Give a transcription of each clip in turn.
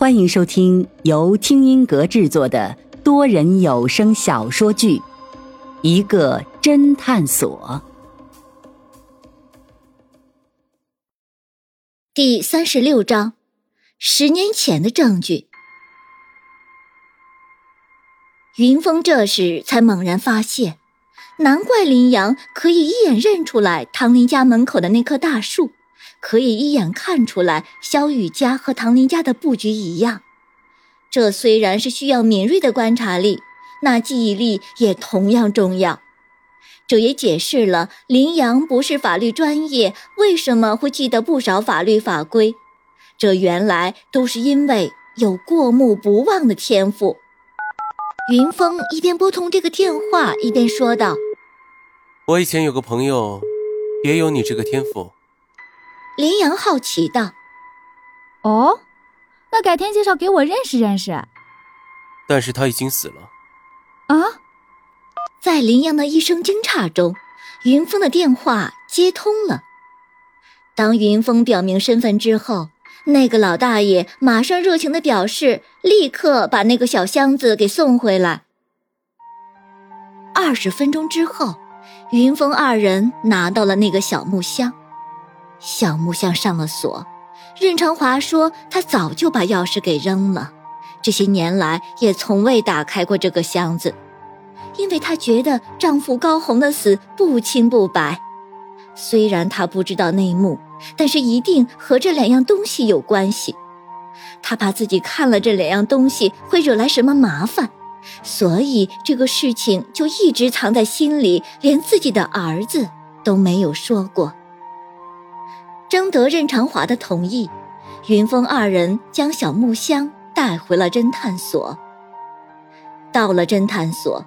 欢迎收听由听音阁制作的多人有声小说剧《一个侦探所》第三十六章：十年前的证据。云峰这时才猛然发现，难怪林阳可以一眼认出来唐林家门口的那棵大树。可以一眼看出来，萧雨家和唐林家的布局一样。这虽然是需要敏锐的观察力，那记忆力也同样重要。这也解释了林阳不是法律专业，为什么会记得不少法律法规。这原来都是因为有过目不忘的天赋。云峰一边拨通这个电话，一边说道：“我以前有个朋友，也有你这个天赋。”林阳好奇道：“哦，那改天介绍给我认识认识。”但是他已经死了。啊！在林阳的一声惊诧中，云峰的电话接通了。当云峰表明身份之后，那个老大爷马上热情的表示，立刻把那个小箱子给送回来。二十分钟之后，云峰二人拿到了那个小木箱。小木箱上了锁，任长华说他早就把钥匙给扔了，这些年来也从未打开过这个箱子，因为她觉得丈夫高红的死不清不白。虽然她不知道内幕，但是一定和这两样东西有关系。她怕自己看了这两样东西会惹来什么麻烦，所以这个事情就一直藏在心里，连自己的儿子都没有说过。征得任长华的同意，云峰二人将小木箱带回了侦探所。到了侦探所，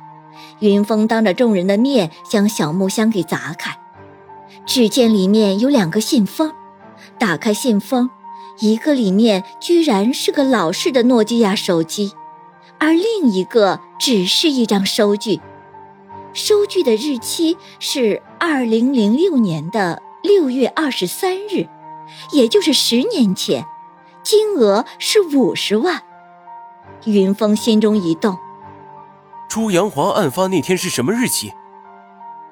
云峰当着众人的面将小木箱给砸开，只见里面有两个信封。打开信封，一个里面居然是个老式的诺基亚手机，而另一个只是一张收据。收据的日期是二零零六年的。六月二十三日，也就是十年前，金额是五十万。云峰心中一动。朱阳华案发那天是什么日期？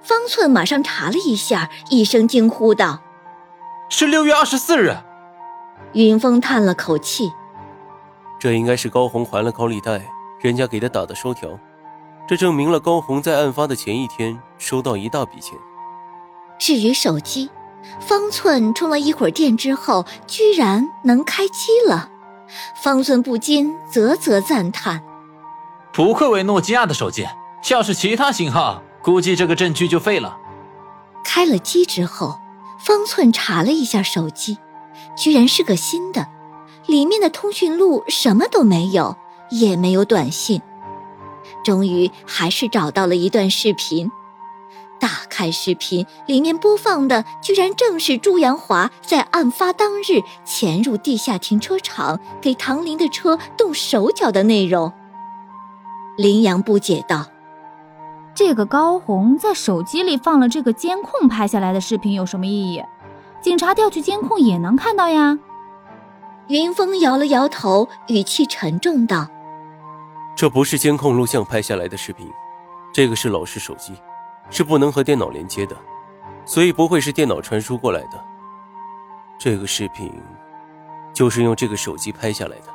方寸马上查了一下，一声惊呼道：“是六月二十四日。”云峰叹了口气：“这应该是高红还了高利贷，人家给他打的收条。这证明了高红在案发的前一天收到一大笔钱。至于手机。”方寸充了一会儿电之后，居然能开机了，方寸不禁啧啧赞叹：“不愧为诺基亚的手机，要是其他型号，估计这个证据就废了。”开了机之后，方寸查了一下手机，居然是个新的，里面的通讯录什么都没有，也没有短信。终于还是找到了一段视频。打开视频，里面播放的居然正是朱阳华在案发当日潜入地下停车场给唐林的车动手脚的内容。林阳不解道：“这个高红在手机里放了这个监控拍下来的视频有什么意义？警察调取监控也能看到呀。”云峰摇了摇头，语气沉重道：“这不是监控录像拍下来的视频，这个是老式手机。”是不能和电脑连接的，所以不会是电脑传输过来的。这个视频就是用这个手机拍下来的。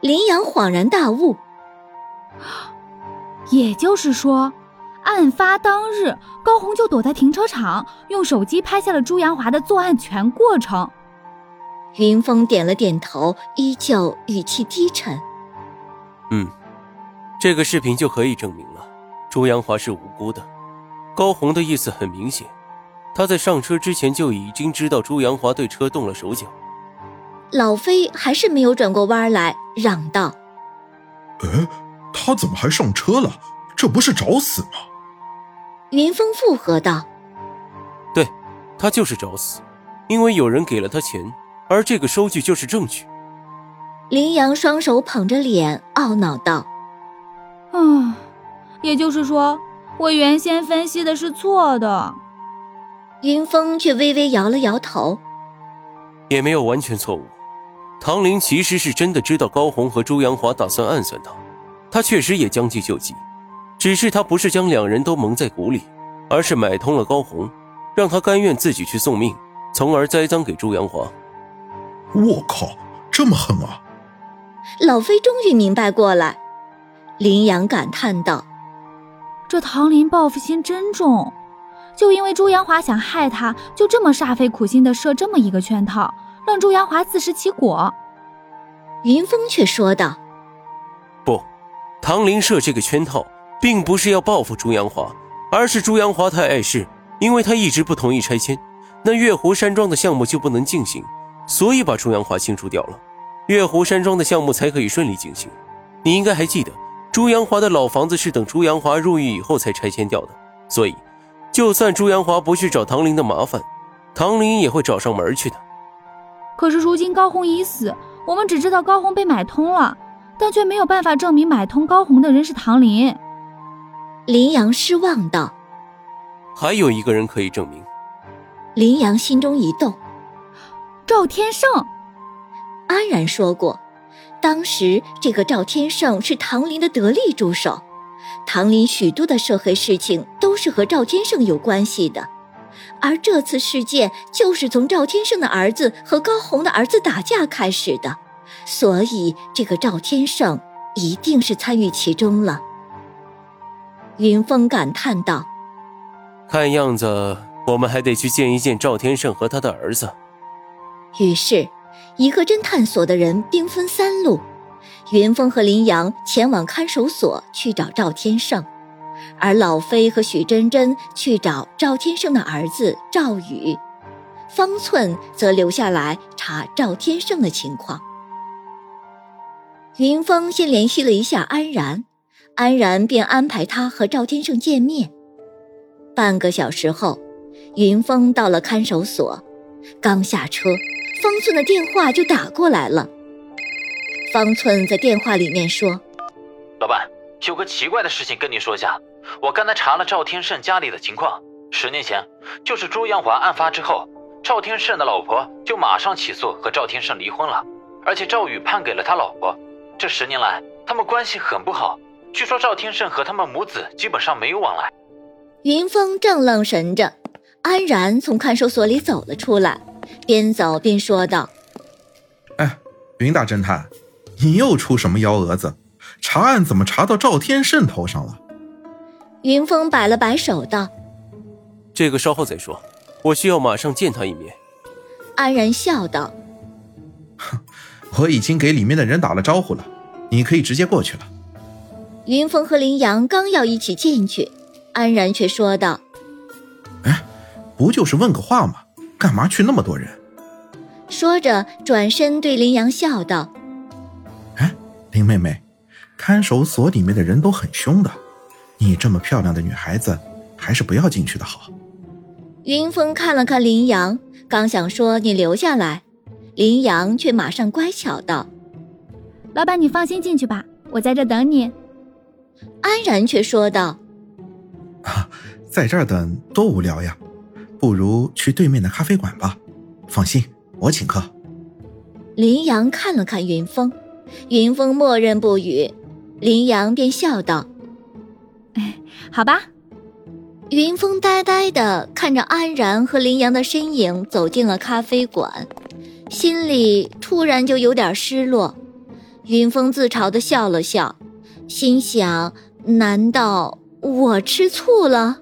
林阳恍然大悟，也就是说，案发当日高红就躲在停车场，用手机拍下了朱阳华的作案全过程。云峰点了点头，依旧语气低沉：“嗯，这个视频就可以证明了，朱阳华是无辜的。”高红的意思很明显，他在上车之前就已经知道朱阳华对车动了手脚。老飞还是没有转过弯来，嚷道：“哎，他怎么还上车了？这不是找死吗？”云峰附和道：“对，他就是找死，因为有人给了他钱，而这个收据就是证据。”林阳双手捧着脸，懊恼道：“啊，也就是说。”我原先分析的是错的，云峰却微微摇了摇头，也没有完全错误。唐林其实是真的知道高红和朱阳华打算暗算他，他确实也将计就计，只是他不是将两人都蒙在鼓里，而是买通了高红，让他甘愿自己去送命，从而栽赃给朱阳华。我靠，这么狠啊！老飞终于明白过来，林阳感叹道：“这唐林报复心真重，就因为朱阳华想害他，就这么煞费苦心的设这么一个圈套。”让朱阳华自食其果，云峰却说道：“不，唐林设这个圈套，并不是要报复朱阳华，而是朱阳华太碍事，因为他一直不同意拆迁，那月湖山庄的项目就不能进行，所以把朱阳华清除掉了，月湖山庄的项目才可以顺利进行。你应该还记得，朱阳华的老房子是等朱阳华入狱以后才拆迁掉的，所以，就算朱阳华不去找唐林的麻烦，唐林也会找上门去的。”可是如今高红已死，我们只知道高红被买通了，但却没有办法证明买通高红的人是唐林。林阳失望道：“还有一个人可以证明。”林阳心中一动，赵天胜。安然说过，当时这个赵天胜是唐林的得力助手，唐林许多的涉黑事情都是和赵天胜有关系的。而这次事件就是从赵天胜的儿子和高红的儿子打架开始的，所以这个赵天胜一定是参与其中了。云峰感叹道：“看样子我们还得去见一见赵天胜和他的儿子。”于是，一个侦探所的人兵分三路，云峰和林阳前往看守所去找赵天胜。而老飞和许真真去找赵天胜的儿子赵宇，方寸则留下来查赵天胜的情况。云峰先联系了一下安然，安然便安排他和赵天胜见面。半个小时后，云峰到了看守所，刚下车，方寸的电话就打过来了。方寸在电话里面说：“老板。”有个奇怪的事情跟你说一下，我刚才查了赵天胜家里的情况。十年前，就是朱阳华案发之后，赵天胜的老婆就马上起诉和赵天胜离婚了，而且赵宇判给了他老婆。这十年来，他们关系很不好。据说赵天胜和他们母子基本上没有往来。云峰正愣神着，安然从看守所里走了出来，边走边说道：“哎，云大侦探，你又出什么幺蛾子？”查案怎么查到赵天胜头上了？云峰摆了摆手道：“这个稍后再说，我需要马上见他一面。”安然笑道：“哼，我已经给里面的人打了招呼了，你可以直接过去了。”云峰和林阳刚要一起进去，安然却说道：“哎，不就是问个话吗？干嘛去那么多人？”说着转身对林阳笑道：“哎，林妹妹。”看守所里面的人都很凶的，你这么漂亮的女孩子，还是不要进去的好。云峰看了看林阳，刚想说你留下来，林阳却马上乖巧道：“老板，你放心进去吧，我在这等你。”安然却说道：“啊，在这儿等多无聊呀，不如去对面的咖啡馆吧。放心，我请客。”林阳看了看云峰，云峰默认不语。林阳便笑道：“哎，好吧。”云峰呆呆的看着安然和林阳的身影走进了咖啡馆，心里突然就有点失落。云峰自嘲的笑了笑，心想：难道我吃醋了？